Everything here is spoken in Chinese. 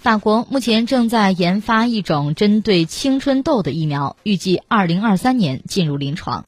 法国目前正在研发一种针对青春痘的疫苗预计二零二三年进入临床。